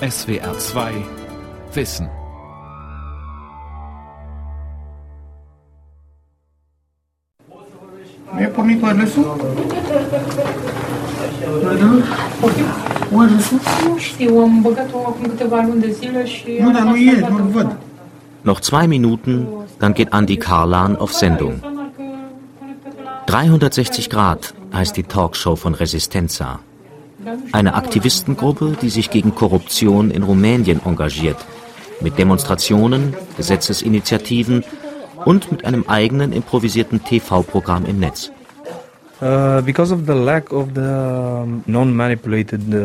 SWR 2 Wissen. E. Noch zwei Minuten, dann geht Andi Karlan auf Sendung. Să marcă conectată la- 360 Grad heißt die Talkshow von Resistenza. Eine Aktivistengruppe, die sich gegen Korruption in Rumänien engagiert. Mit Demonstrationen, Gesetzesinitiativen und mit einem eigenen improvisierten TV-Programm im Netz. Uh, because of the lack of uh,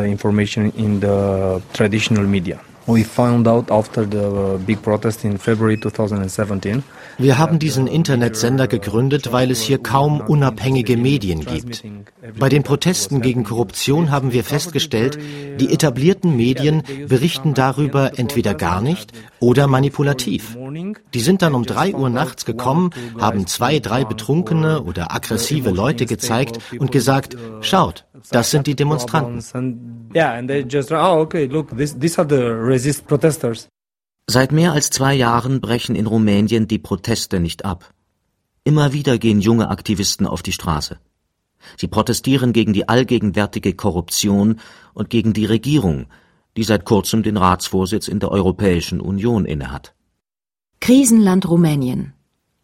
information in the traditional media. Uh, big protest in February 2017. Wir haben diesen Internetsender gegründet, weil es hier kaum unabhängige Medien gibt. Bei den Protesten gegen Korruption haben wir festgestellt, die etablierten Medien berichten darüber entweder gar nicht oder manipulativ. Die sind dann um drei Uhr nachts gekommen, haben zwei, drei betrunkene oder aggressive Leute gezeigt und gesagt, schaut, das sind die Demonstranten. And, yeah, and they just, okay, look, this, these are the resist protesters. Seit mehr als zwei Jahren brechen in Rumänien die Proteste nicht ab. Immer wieder gehen junge Aktivisten auf die Straße. Sie protestieren gegen die allgegenwärtige Korruption und gegen die Regierung, die seit kurzem den Ratsvorsitz in der Europäischen Union innehat. Krisenland Rumänien.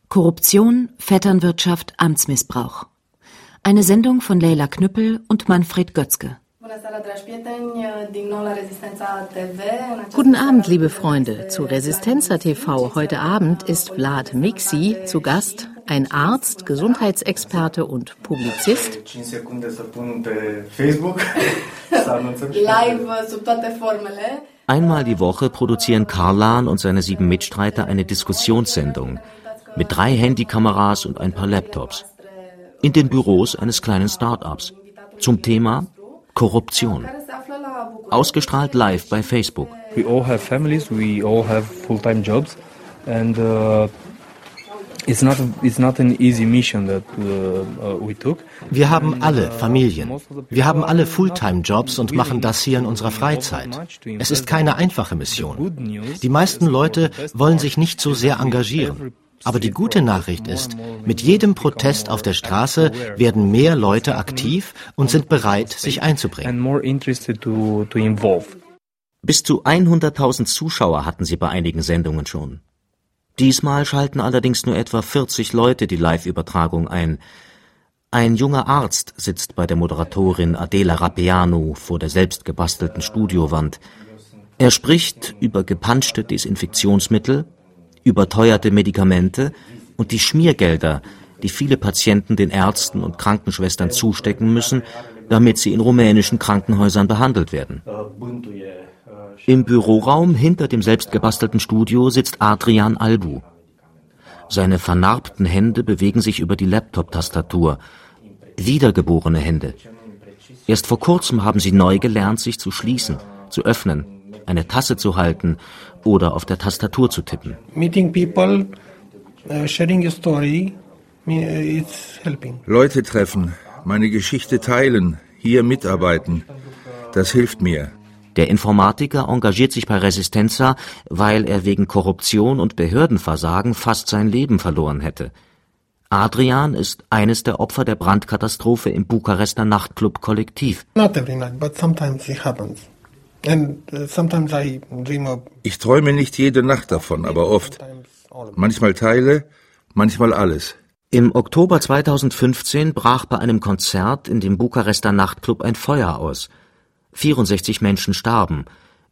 Korruption, Vetternwirtschaft, Amtsmissbrauch. Eine Sendung von Leila Knüppel und Manfred Götzke. Guten Abend, liebe Freunde. Zu Resistenza TV heute Abend ist Vlad Mixi zu Gast, ein Arzt, Gesundheitsexperte und Publizist. 5 secunde să pun pe Facebook să anunțăm și live sub toate formele. Einmal die Woche produzieren Karlan und seine sieben Mitstreiter eine Diskussionssendung mit drei Handykameras und ein paar Laptops in den Büros eines kleinen Start-ups zum Thema Korruption. Ausgestrahlt live bei Facebook. We all have families, we all have full-time jobs, and uh, uh, uh. Wir haben alle Familien. Wir haben alle Fulltime-Jobs und machen das hier in unserer Freizeit. Es ist keine einfache Mission. Die meisten Leute wollen sich nicht so sehr engagieren. Aber die gute Nachricht ist, mit jedem Protest auf der Straße werden mehr Leute aktiv und sind bereit, sich einzubringen. Bis zu 100.000 Zuschauer hatten sie bei einigen Sendungen schon. Diesmal schalten allerdings nur etwa 40 Leute die Live-Übertragung ein. Ein junger Arzt sitzt bei der Moderatorin Adela Rapeanu vor der selbst gebastelten Studiowand. Er spricht über gepanschte Desinfektionsmittel, überteuerte Medikamente und die Schmiergelder, die viele Patienten den Ärzten und Krankenschwestern zustecken müssen, damit sie in rumänischen Krankenhäusern behandelt werden. Im Büroraum hinter dem selbstgebastelten Studio sitzt Adrian Albu. Seine vernarbten Hände bewegen sich über die Laptop-Tastatur. Wiedergeborene Hände. Erst vor kurzem haben sie neu gelernt, sich zu schließen, zu öffnen, eine Tasse zu halten oder auf der Tastatur zu tippen. Meeting people, uh, sharing your story, uh, it's helping. Leute treffen, meine Geschichte teilen, hier mitarbeiten. Das hilft mir. Der Informatiker engagiert sich bei Resistenza, weil er wegen Korruption und Behördenversagen fast sein Leben verloren hätte. Adrian ist eines der Opfer der Brandkatastrophe im Bukarester Nachtclub Kollektiv. Not every night, but sometimes it happens. Ich träume nicht jede Nacht davon, aber oft. Manchmal Teile, manchmal alles. Im Oktober 2015 brach bei einem Konzert in dem Bukarester Nachtclub ein Feuer aus. 64 Menschen starben,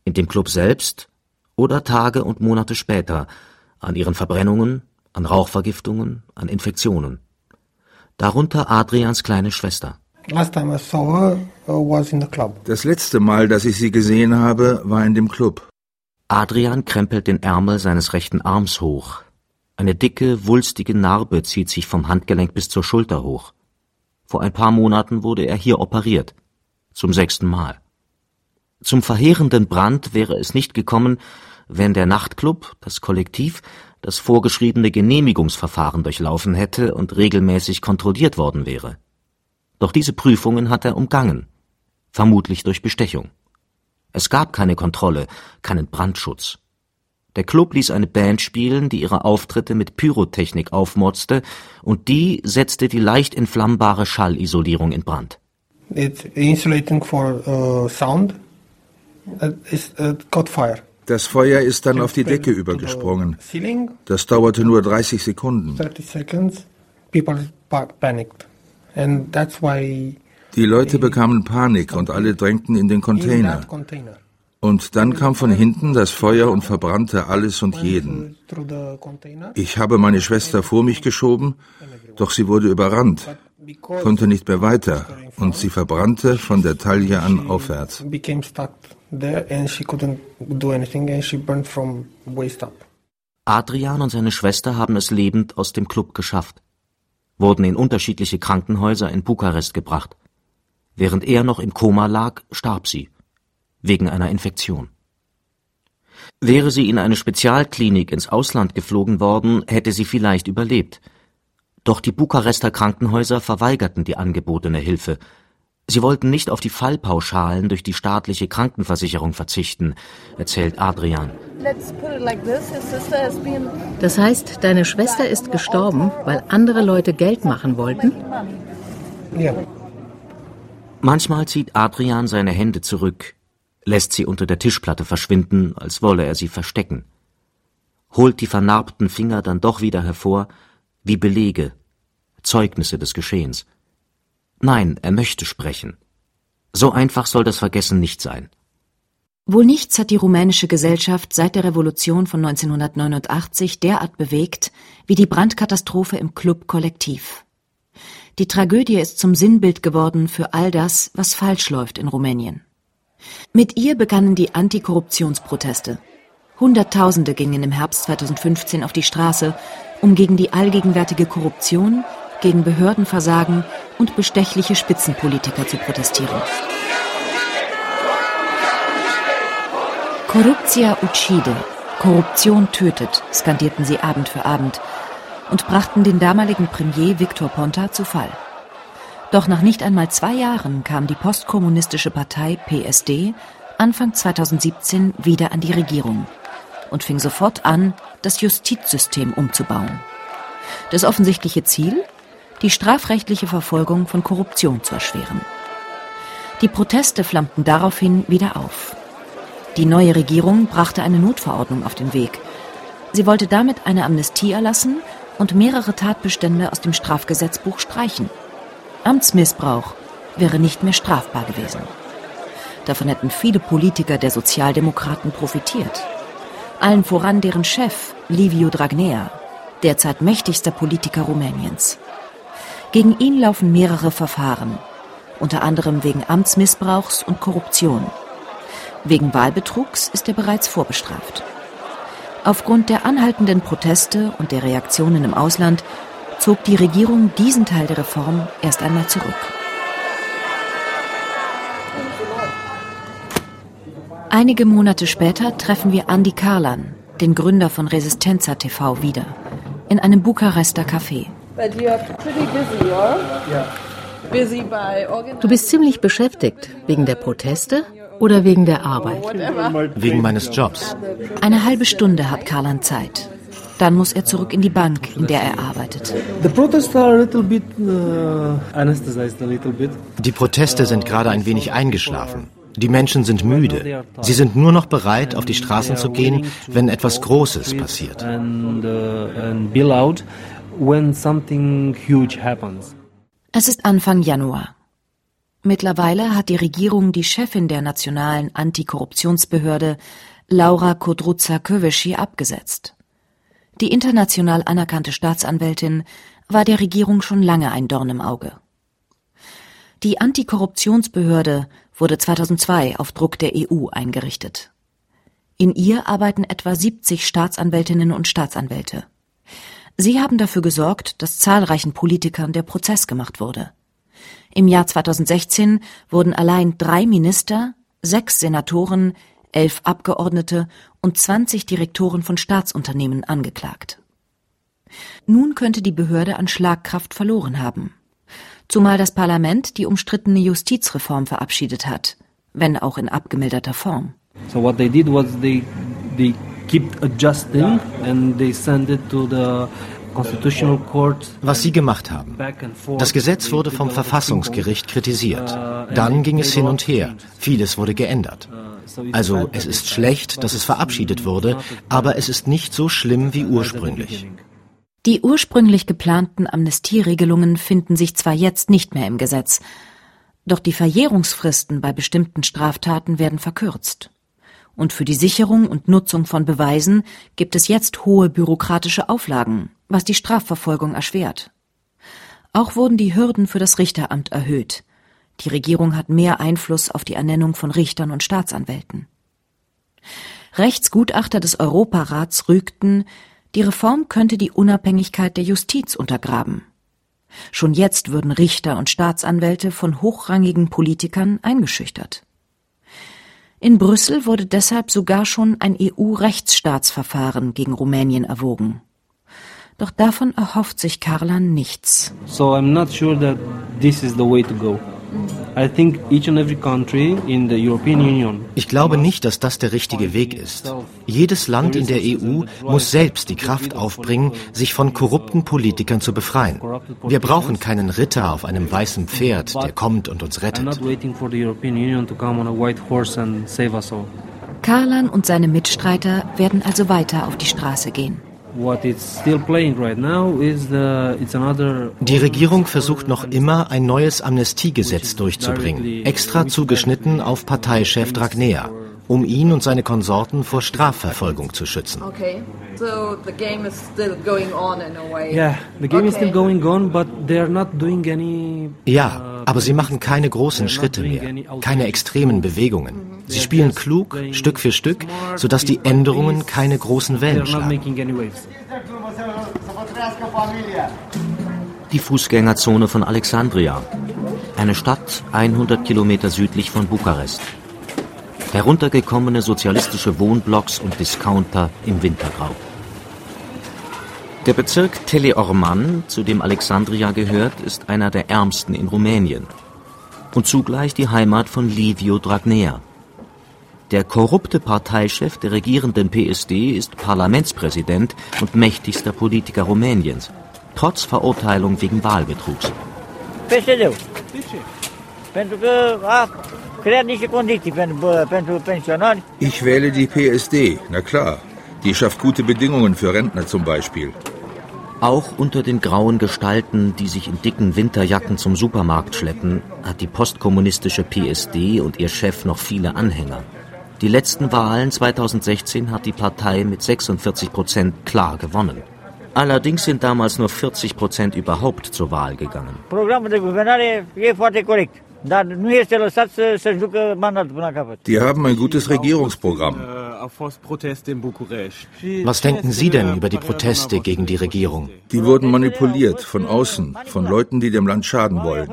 in dem Club selbst oder Tage und Monate später, an ihren Verbrennungen, an Rauchvergiftungen, an Infektionen. Darunter Adrians kleine Schwester. Last time I saw her uh, was in the club. Das letzte Mal, dass ich sie gesehen habe, war in dem Club. Adrian krempelt den Ärmel seines rechten Arms hoch. Eine dicke, wulstige Narbe zieht sich vom Handgelenk bis zur Schulter hoch. Vor ein paar Monaten wurde er hier operiert. Zum sechsten Mal. Zum verheerenden Brand wäre es nicht gekommen, wenn der Nachtclub, das Kollektiv, das vorgeschriebene Genehmigungsverfahren durchlaufen hätte und regelmäßig kontrolliert worden wäre. Doch diese Prüfungen hat er umgangen, vermutlich durch Bestechung. Es gab keine Kontrolle, keinen Brandschutz. Der Club ließ eine Band spielen, die ihre Auftritte mit Pyrotechnik aufmotzte, und die setzte die leicht entflammbare Schallisolierung in Brand. It's insulating for uh, sound. It's, got fire. Das Feuer ist dann auf die Decke übergesprungen. Das dauerte nur 30 Sekunden. Die Leute bekamen Panik und alle drängten in den Container. Und dann kam von hinten das Feuer und verbrannte alles und jeden. Ich habe meine Schwester vor mich geschoben, doch sie wurde überrannt, konnte nicht mehr weiter und sie verbrannte von der Taille an aufwärts. Adrian und seine Schwester haben es lebend aus dem Club geschafft, wurden in unterschiedliche Krankenhäuser in Bukarest gebracht. Während er noch im Koma lag, starb sie wegen einer Infektion. Wäre sie in eine Spezialklinik ins Ausland geflogen worden, hätte sie vielleicht überlebt. Doch die Bukarester Krankenhäuser verweigerten die angebotene Hilfe. Sie wollten nicht auf die Fallpauschalen durch die staatliche Krankenversicherung verzichten, erzählt Adrian. Das heißt, deine Schwester ist gestorben, weil andere Leute Geld machen wollten? Ja. Manchmal zieht Adrian seine Hände zurück, lässt sie unter der Tischplatte verschwinden, als wolle er sie verstecken, holt die vernarbten Finger dann doch wieder hervor, wie Belege, Zeugnisse des Geschehens. Nein, er möchte sprechen. So einfach soll das Vergessen nicht sein. Wohl nichts hat die rumänische Gesellschaft seit der Revolution von 1989 derart bewegt wie die Brandkatastrophe im Club Kollektiv. Die Tragödie ist zum Sinnbild geworden für all das, was falsch läuft in Rumänien. Mit ihr begannen die Antikorruptionsproteste. Hunderttausende gingen im Herbst 2015 auf die Straße, um gegen die allgegenwärtige Korruption, gegen Behördenversagen und bestechliche Spitzenpolitiker zu protestieren. Corruptia uccide, Korruption tötet, skandierten sie Abend für Abend und brachten den damaligen Premier Victor Ponta zu Fall. Doch nach nicht einmal zwei Jahren kam die postkommunistische Partei PSD Anfang 2017 wieder an die Regierung und fing sofort an, das Justizsystem umzubauen. Das offensichtliche Ziel? Die strafrechtliche Verfolgung von Korruption zu erschweren. Die Proteste flammten daraufhin wieder auf. Die neue Regierung brachte eine Notverordnung auf den Weg. Sie wollte damit eine Amnestie erlassen und mehrere Tatbestände aus dem Strafgesetzbuch streichen. Amtsmissbrauch wäre nicht mehr strafbar gewesen. Davon hätten viele Politiker der Sozialdemokraten profitiert. Allen voran deren Chef, Liviu Dragnea, derzeit mächtigster Politiker Rumäniens. Gegen ihn laufen mehrere Verfahren, unter anderem wegen Amtsmissbrauchs und Korruption. Wegen Wahlbetrugs ist er bereits vorbestraft. Aufgrund der anhaltenden Proteste und der Reaktionen im Ausland zog die Regierung diesen Teil der Reform erst einmal zurück. Einige Monate später treffen wir Andy Karlan, den Gründer von Resistenza TV, wieder in einem Bukarester Café. Du bist ziemlich beschäftigt wegen der Proteste oder wegen der Arbeit? Wegen meines Jobs. Eine halbe Stunde hat Karlan Zeit. Dann muss er zurück in die Bank, in der er arbeitet. Uh, die Proteste sind gerade ein wenig eingeschlafen. Die Menschen sind müde. Sie sind nur noch bereit, auf die Straßen zu gehen, wenn etwas Großes passiert. Es ist Anfang Januar. Mittlerweile hat die Regierung die Chefin der nationalen Antikorruptionsbehörde, Laura Kodruza-Köveschi, abgesetzt. Die international anerkannte Staatsanwältin war der Regierung schon lange ein Dorn im Auge. Die Antikorruptionsbehörde wurde 2002 auf Druck der EU eingerichtet. In ihr arbeiten etwa 70 Staatsanwältinnen und Staatsanwälte. Sie haben dafür gesorgt, dass zahlreichen Politikern der Prozess gemacht wurde. Im Jahr 2016 wurden allein drei Minister, sechs Senatoren, elf Abgeordnete und 20 Direktoren von Staatsunternehmen angeklagt. Nun könnte die Behörde an Schlagkraft verloren haben. Zumal das Parlament die umstrittene Justizreform verabschiedet hat, wenn auch in abgemilderter Form. So what they did was they they keep adjusting and they send it to the was sie gemacht haben. Das Gesetz wurde vom Verfassungsgericht kritisiert. Dann ging es hin und her. Vieles wurde geändert. Also es ist schlecht, dass es verabschiedet wurde, aber es ist nicht so schlimm wie ursprünglich. Die ursprünglich geplanten Amnestieregelungen finden sich zwar jetzt nicht mehr im Gesetz, doch die Verjährungsfristen bei bestimmten Straftaten werden verkürzt. Und für die Sicherung und Nutzung von Beweisen gibt es jetzt hohe bürokratische Auflagen, was die Strafverfolgung erschwert. Auch wurden die Hürden für das Richteramt erhöht. Die Regierung hat mehr Einfluss auf die Ernennung von Richtern und Staatsanwälten. Rechtsgutachter des Europarats rügten, die Reform könnte die Unabhängigkeit der Justiz untergraben. Schon jetzt würden Richter und Staatsanwälte von hochrangigen Politikern eingeschüchtert. In Brüssel wurde deshalb sogar schon ein EU-Rechtsstaatsverfahren gegen Rumänien erwogen. Doch davon erhofft sich Karlan nichts. So I'm not sure that this is the way to go. Ich glaube nicht, dass das der richtige Weg ist. Jedes Land in der EU muss selbst die Kraft aufbringen, sich von korrupten Politikern zu befreien. Wir brauchen keinen Ritter auf einem weißen Pferd, der kommt und uns rettet. Karlan und seine Mitstreiter werden also weiter auf die Straße gehen. Die Regierung versucht noch immer, ein neues Amnestiegesetz durchzubringen, extra zugeschnitten auf Parteichef Dragnea um ihn und seine Konsorten vor Strafverfolgung zu schützen. Okay. So the game is still going on in a way. Yeah, the game okay. is still going on, but they're not doing any Ja, aber sie machen keine großen Schritte mehr, keine extremen Bewegungen. Sie spielen klug, Stück für Stück, sodass die Änderungen keine großen Wellen schlagen. Die Fußgängerzone von Alexandria, eine Stadt 100 Kilometer südlich von Bukarest heruntergekommene sozialistische Wohnblocks und Discounter im Wintergrau. Der Bezirk Teleorman, zu dem Alexandria gehört, ist einer der ärmsten in Rumänien und zugleich die Heimat von Livio Dragnea. Der korrupte Parteichef der regierenden PSD ist Parlamentspräsident und mächtigster Politiker Rumäniens, trotz Verurteilung wegen Wahlbetrugs. PSD. Pentru că creat niște condiții pentru, pentru pensionari. Ich wähle die PSD, na klar. Die schafft gute Bedingungen für Rentner zum Beispiel. Auch unter den grauen Gestalten, die sich in dicken Winterjacken zum Supermarkt schleppen, hat die postkommunistische PSD und ihr Chef noch viele Anhänger. Die letzten Wahlen 2016 hat die Partei mit 46 Prozent klar gewonnen. Allerdings sind damals nur 40 Prozent überhaupt zur Wahl gegangen. Programul de guvernare e foarte corect. Die haben ein gutes Regierungsprogramm. Was denken Sie denn über die Proteste gegen die Regierung? Die wurden manipuliert von außen, von Leuten, die dem Land schaden wollen.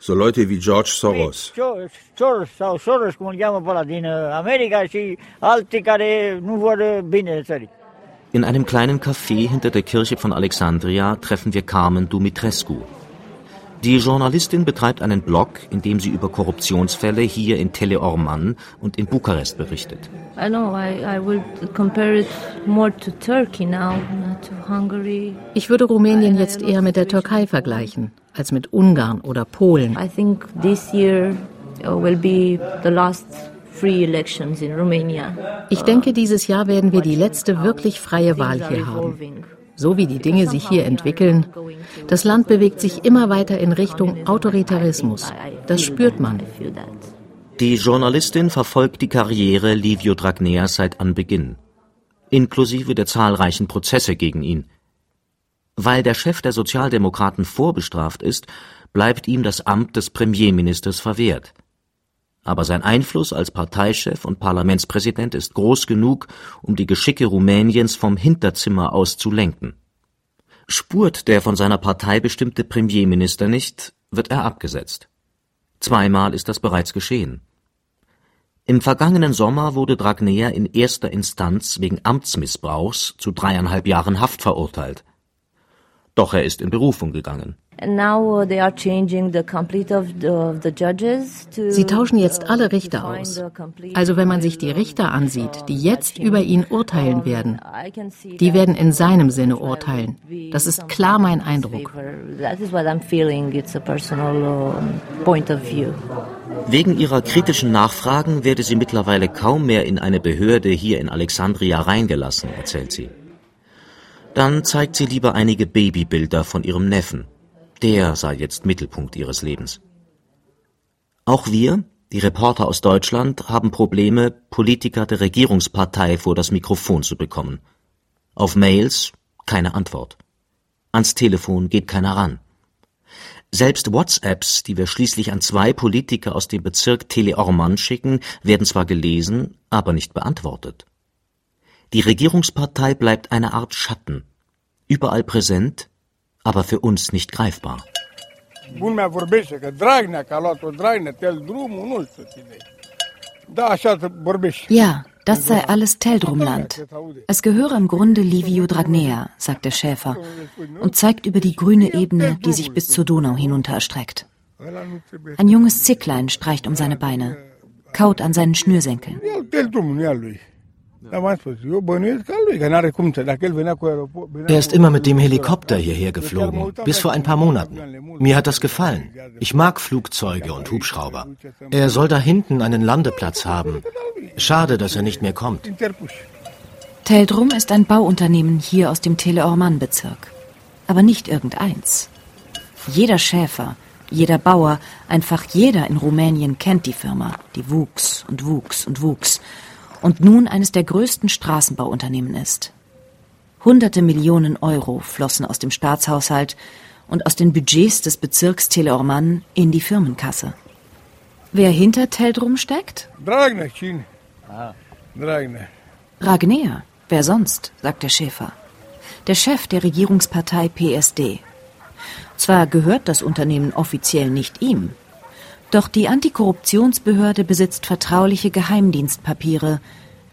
So Leute wie George Soros. In einem kleinen Café hinter der Kirche von Alexandria treffen wir Carmen Dumitrescu. Die Journalistin betreibt einen Blog, in dem sie über Korruptionsfälle hier in Teleorman und in Bukarest berichtet. Ich würde Rumänien jetzt eher mit der Türkei vergleichen als mit Ungarn oder Polen. I think this year uh, will be the last ich denke, dieses Jahr werden wir die letzte wirklich freie Wahl hier haben so wie die Dinge sich hier entwickeln, das Land bewegt sich immer weiter in Richtung Autoritarismus. Das spürt man. Die Journalistin verfolgt die Karriere Livio Dragneas seit Anbeginn, inklusive der zahlreichen Prozesse gegen ihn. Weil der Chef der Sozialdemokraten vorbestraft ist, bleibt ihm das Amt des Premierministers verwehrt aber sein Einfluss als Parteichef und Parlamentspräsident ist groß genug, um die Geschicke Rumäniens vom Hinterzimmer aus zu lenken. Spurt der von seiner Partei bestimmte Premierminister nicht, wird er abgesetzt. Zweimal ist das bereits geschehen. Im vergangenen Sommer wurde Dragnea in erster Instanz wegen Amtsmissbrauchs zu dreieinhalb Jahren Haft verurteilt. Doch er ist in Berufung gegangen. Sie tauschen jetzt alle Richter aus. Also wenn man sich die Richter ansieht, die jetzt über ihn urteilen werden, die werden in seinem Sinne urteilen. Das ist klar mein Eindruck. Wegen ihrer kritischen Nachfragen werde sie mittlerweile kaum mehr in eine Behörde hier in Alexandria reingelassen, erzählt sie. Dann zeigt sie lieber einige Babybilder von ihrem Neffen. Der sei jetzt Mittelpunkt ihres Lebens. Auch wir, die Reporter aus Deutschland, haben Probleme, Politiker der Regierungspartei vor das Mikrofon zu bekommen. Auf Mails keine Antwort. Ans Telefon geht keiner ran. Selbst WhatsApps, die wir schließlich an zwei Politiker aus dem Bezirk Teleorman schicken, werden zwar gelesen, aber nicht beantwortet. Die Regierungspartei bleibt eine Art Schatten, überall präsent, aber für uns nicht greifbar. Ja, das sei alles Teldrumland. Es gehöre im Grunde Livio Dragnea, sagt der Schäfer und zeigt über die grüne Ebene, die sich bis zur Donau hinunter erstreckt. Ein junges Zicklein streicht um seine Beine, kaut an seinen Schnürsenkeln. Er ist immer mit dem Helikopter hierher geflogen, bis vor ein paar Monaten. Mir hat das gefallen. Ich mag Flugzeuge und Hubschrauber. Er soll da hinten einen Landeplatz haben. Schade, dass er nicht mehr kommt. Teldrum ist ein Bauunternehmen hier aus dem Teleorman-Bezirk. Aber nicht irgendeins. Jeder Schäfer, jeder Bauer, einfach jeder in Rumänien kennt die Firma, die wuchs und wuchs und wuchs und nun eines der größten Straßenbauunternehmen ist. Hunderte Millionen Euro flossen aus dem Staatshaushalt und aus den Budgets des Bezirks Teleorman in die Firmenkasse. Wer hinter Teldrum steckt? Dragnea. Ah. Dragnea. Wer sonst, sagt der Schäfer. Der Chef der Regierungspartei PSD. Zwar gehört das Unternehmen offiziell nicht ihm, doch die Antikorruptionsbehörde besitzt vertrauliche Geheimdienstpapiere,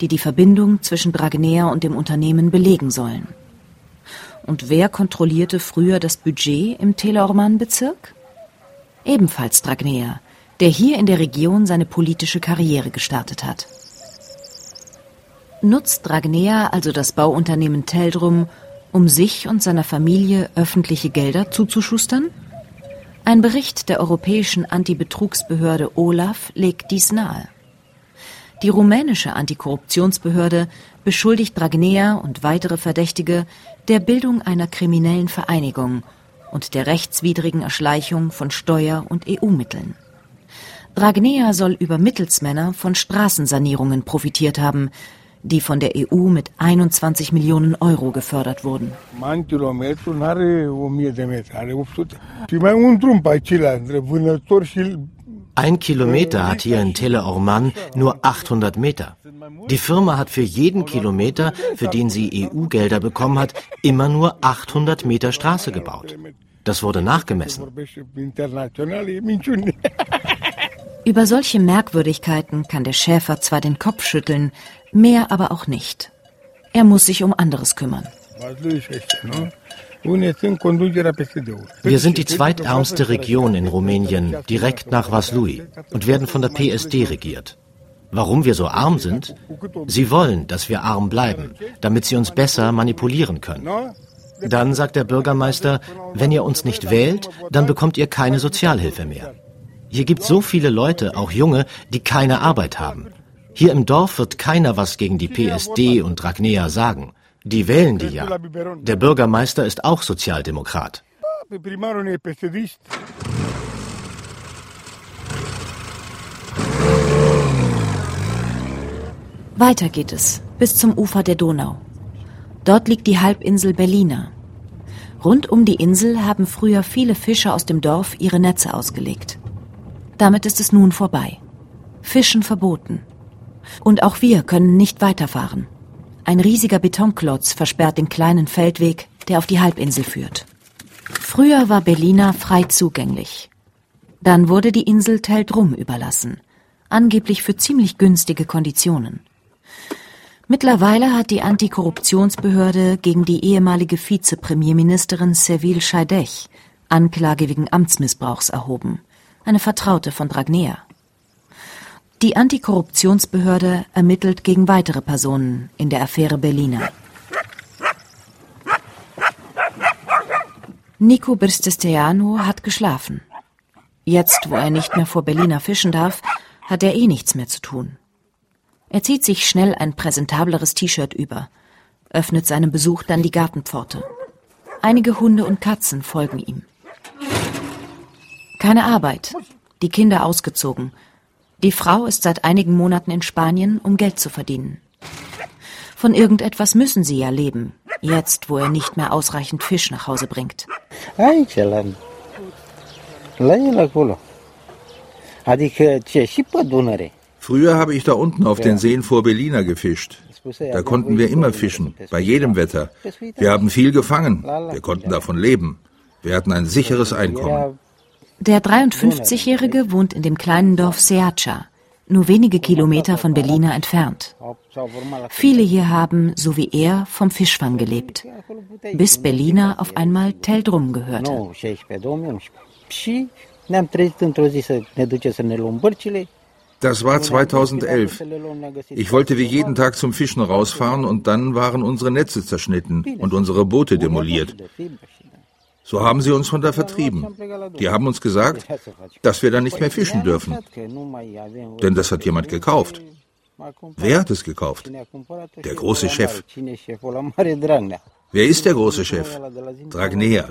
die die Verbindung zwischen Dragnea und dem Unternehmen belegen sollen. Und wer kontrollierte früher das Budget im Teleorman-Bezirk? Ebenfalls Dragnea, der hier in der Region seine politische Karriere gestartet hat. Nutzt Dragnea also das Bauunternehmen Teldrum, um sich und seiner Familie öffentliche Gelder zuzuschustern? Ein Bericht der europäischen Antibetrugsbehörde OLAF legt dies nahe. Die rumänische Antikorruptionsbehörde beschuldigt Dragnea und weitere Verdächtige der Bildung einer kriminellen Vereinigung und der rechtswidrigen Erschleichung von Steuer- und EU-Mitteln. Dragnea soll über Mittelsmänner von Straßensanierungen profitiert haben, die von der EU mit 21 Millionen Euro gefördert wurden. Ein Kilometer hat hier in Teleorman nur 800 Meter. Die Firma hat für jeden Kilometer, für den sie EU-Gelder bekommen hat, immer nur 800 Meter Straße gebaut. Das wurde nachgemessen. Über solche Merkwürdigkeiten kann der Schäfer zwar den Kopf schütteln, mehr aber auch nicht. Er muss sich um anderes kümmern. Wir sind die zweitärmste Region in Rumänien, direkt nach Vaslui, und werden von der PSD regiert. Warum wir so arm sind? Sie wollen, dass wir arm bleiben, damit sie uns besser manipulieren können. Dann sagt der Bürgermeister, wenn ihr uns nicht wählt, dann bekommt ihr keine Sozialhilfe mehr. Hier gibt so viele Leute, auch junge, die keine Arbeit haben. Hier im Dorf wird keiner was gegen die PSD und Dragnea sagen. Die wählen die ja. Der Bürgermeister ist auch Sozialdemokrat. Weiter geht es, bis zum Ufer der Donau. Dort liegt die Halbinsel Berlina. Rund um die Insel haben früher viele Fischer aus dem Dorf ihre Netze ausgelegt. Damit ist es nun vorbei. Fischen verboten. Und auch wir können nicht weiterfahren. Ein riesiger Betonklotz versperrt den kleinen Feldweg, der auf die Halbinsel führt. Früher war Berlina frei zugänglich. Dann wurde die Insel Teldrum überlassen, angeblich für ziemlich günstige Konditionen. Mittlerweile hat die Antikorruptionsbehörde gegen die ehemalige Vizepremierministerin Sevil Scheidech Anklage wegen Amtsmissbrauchs erhoben, eine Vertraute von Dragnea. Die Antikorruptionsbehörde ermittelt gegen weitere Personen in der Affäre Berliner. Nico Birstesteanu hat geschlafen. Jetzt, wo er nicht mehr vor Berliner fischen darf, hat er eh nichts mehr zu tun. Er zieht sich schnell ein präsentableres T-Shirt über, öffnet seinem Besuch dann die Gartenpforte. Einige Hunde und Katzen folgen ihm. Keine Arbeit, die Kinder ausgezogen. Die Frau ist seit einigen Monaten in Spanien, um Geld zu verdienen. Von irgendetwas müssen sie ja leben, jetzt wo er nicht mehr ausreichend Fisch nach Hause bringt. Früher habe ich da unten auf den Seen vor Berliner gefischt. Da konnten wir immer fischen, bei jedem Wetter. Wir haben viel gefangen. Wir konnten davon leben. Wir hatten ein sicheres Einkommen. Der 53-Jährige wohnt in dem kleinen Dorf Seacha, nur wenige Kilometer von Berliner entfernt. Viele hier haben, so wie er, vom Fischfang gelebt, bis Berliner auf einmal Teldrum gehörte. Das war 2011. Ich wollte wie jeden Tag zum Fischen rausfahren und dann waren unsere Netze zerschnitten und unsere Boote demoliert. So haben sie uns von da vertrieben. Die haben uns gesagt, dass wir da nicht mehr fischen dürfen. Denn das hat jemand gekauft. Wer hat es gekauft? Der große Chef. Wer ist der große Chef? Dragnea.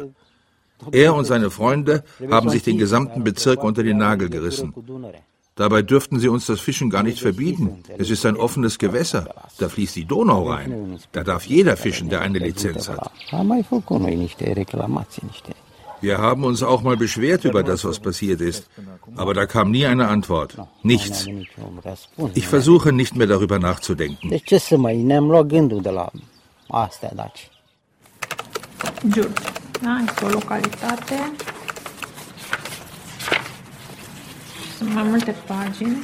Er und seine Freunde haben sich den gesamten Bezirk unter den Nagel gerissen. Dabei dürften sie uns das Fischen gar nicht verbieten. Es ist ein offenes Gewässer. Da fließt die Donau rein. Da darf jeder fischen, der eine Lizenz hat. Wir haben uns auch mal beschwert über das, was passiert ist. Aber da kam nie eine Antwort. Nichts. Ich versuche nicht mehr darüber nachzudenken. Jur. Da, este o localitate. Mai multe pagini.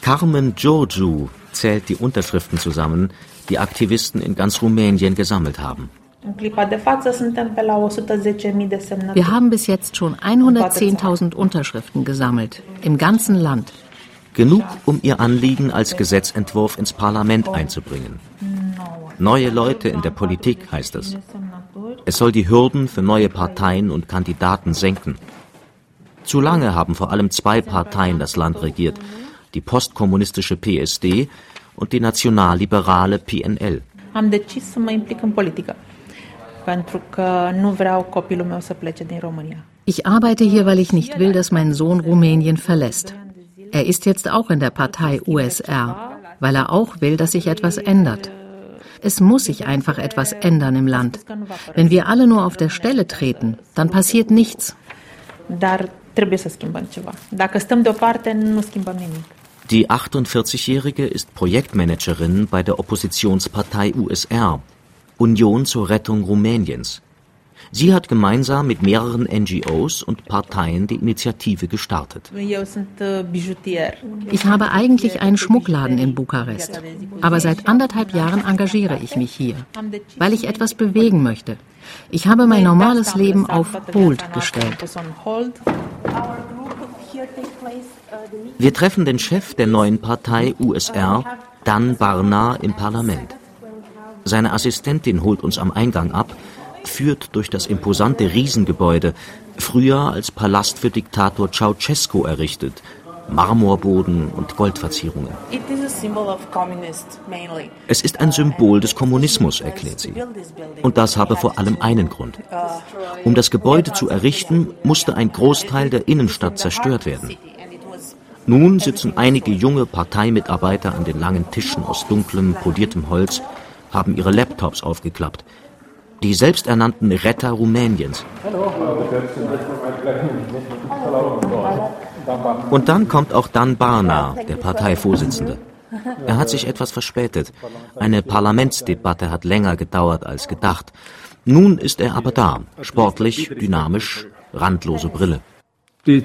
Carmen Giorgio zählt die Unterschriften zusammen, die Aktivisten in ganz Rumänien gesammelt haben. Wir haben bis jetzt schon 110.000 Unterschriften gesammelt, im ganzen Land. Genug, um ihr Anliegen als Gesetzentwurf ins Parlament einzubringen. Neue Leute in der Politik heißt es. Es soll die Hürden für neue Parteien und Kandidaten senken. Zu lange haben vor allem zwei Parteien das Land regiert, die postkommunistische PSD und die nationalliberale PNL. Am decis să mă implic în politică, pentru că nu vreau copilul meu să plece din România. Ich arbeite hier, weil ich nicht will, dass mein Sohn Rumänien verlässt. Er ist jetzt auch in der Partei USR, weil er auch will, dass sich etwas ändert. Es muss sich einfach etwas ändern im Land. Wenn wir alle nur auf der Stelle treten, dann passiert nichts. Dar trebuie să schimbăm ceva. Dacă stăm deoparte, nu schimbăm nimic. Die 48-Jährige ist Projektmanagerin bei der Oppositionspartei USR, Union zur Rettung Rumäniens. Sie hat gemeinsam mit mehreren NGOs und Parteien die Initiative gestartet. Ich habe eigentlich einen Schmuckladen in Bukarest, aber seit anderthalb Jahren engagiere ich mich hier, weil ich etwas bewegen möchte. Ich habe mein normales Leben auf Hold gestellt. Wir treffen den Chef der neuen Partei USR, Dan Barna, im Parlament. Seine Assistentin holt uns am Eingang ab, führt durch das imposante Riesengebäude, früher als Palast für Diktator Ceausescu errichtet, Marmorboden und Goldverzierungen. Es ist ein Symbol des Kommunismus, erklärt sie. Und das habe vor allem einen Grund. Um das Gebäude zu errichten, musste ein Großteil der Innenstadt zerstört werden. Nun sitzen einige junge Parteimitarbeiter an den langen Tischen aus dunklem, poliertem Holz, haben ihre Laptops aufgeklappt. Die selbsternannten Retter Rumäniens. Und dann kommt auch Dan Barna, der Parteivorsitzende. Er hat sich etwas verspätet. Eine Parlamentsdebatte hat länger gedauert als gedacht. Nun ist er aber da, sportlich, dynamisch, randlose Brille. Uh,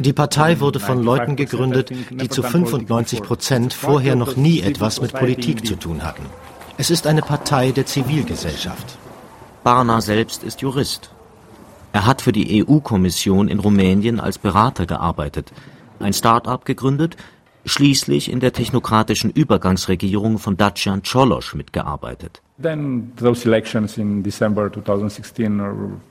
die Partei wurde von Leuten gegründet, die zu 95 Prozent vorher noch nie etwas mit Politik zu tun hatten. Es ist eine Partei der Zivilgesellschaft. Barna selbst ist Jurist. Er hat für die EU-Kommission in Rumänien als Berater gearbeitet, ein Start-up gegründet, schließlich in der technokratischen Übergangsregierung von Dacian Cioloș mitgearbeitet. Then those elections in December 2016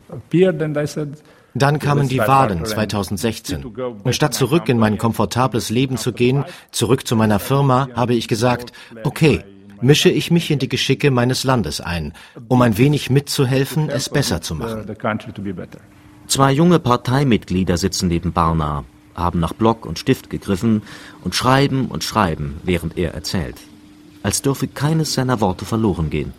appeared and I said dann kamen die Wahlen 2016. Und statt zurück in mein komfortables Leben zu gehen, zurück zu meiner Firma, habe ich gesagt, okay, mische ich mich in die Geschicke meines Landes ein, um ein wenig mitzuhelfen, es besser zu machen. Zwei junge Parteimitglieder sitzen neben Barna, haben nach Block und Stift gegriffen und schreiben und schreiben, während er erzählt als dürfe keines seiner Worte verloren gehen.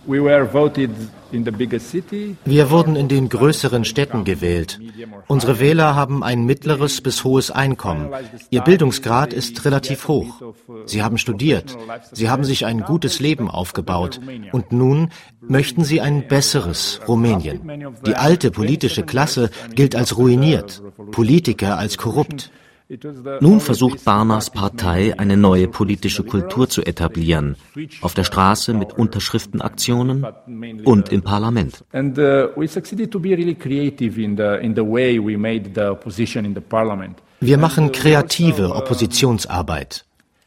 Wir wurden in den größeren Städten gewählt. Unsere Wähler haben ein mittleres bis hohes Einkommen. Ihr Bildungsgrad ist relativ hoch. Sie haben studiert. Sie haben sich ein gutes Leben aufgebaut. Und nun möchten sie ein besseres Rumänien. Die alte politische Klasse gilt als ruiniert, Politiker als korrupt. Nun versucht Barnas Partei, eine neue politische Kultur zu etablieren, auf der Straße mit Unterschriftenaktionen und im Parlament. Wir machen kreative Oppositionsarbeit.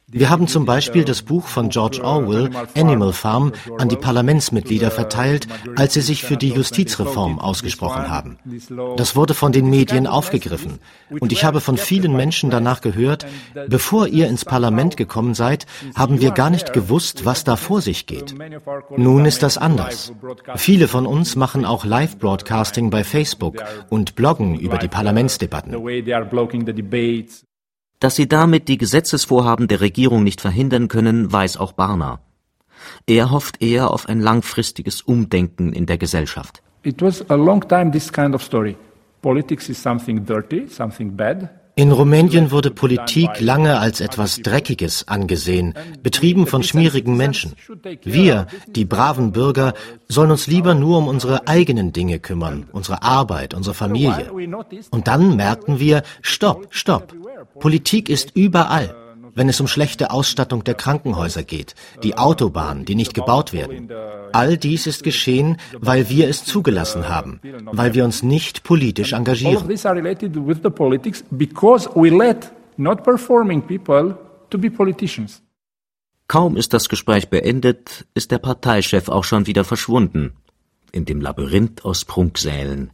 Wir haben zum Beispiel das Buch von George Orwell, Animal Farm, an die Parlamentsmitglieder verteilt, als sie sich für die Justizreform ausgesprochen haben. Das wurde von den Medien aufgegriffen. Und ich habe von vielen Menschen danach gehört, bevor ihr ins Parlament gekommen seid, haben wir gar nicht gewusst, was da vor sich geht. Nun ist das anders. Viele von uns machen auch Live-Broadcasting bei Facebook und bloggen über die Parlamentsdebatten. Dass sie damit die Gesetzesvorhaben der Regierung nicht verhindern können, weiß auch Barna. Er hofft eher auf ein langfristiges Umdenken in der Gesellschaft. It was a long time this kind of story. Politics is something dirty, something bad. In Rumänien wurde Politik lange als etwas Dreckiges angesehen, betrieben von schmierigen Menschen. Wir, die braven Bürger, sollen uns lieber nur um unsere eigenen Dinge kümmern, unsere Arbeit, unsere Familie. Und dann merkten wir, stopp, stopp. Politik ist überall wenn es um schlechte Ausstattung der Krankenhäuser geht, die Autobahnen, die nicht gebaut werden. All dies ist geschehen, weil wir es zugelassen haben, weil wir uns nicht politisch engagieren. Kaum ist das Gespräch beendet, ist der Parteichef auch schon wieder verschwunden in dem Labyrinth aus Prunksälen,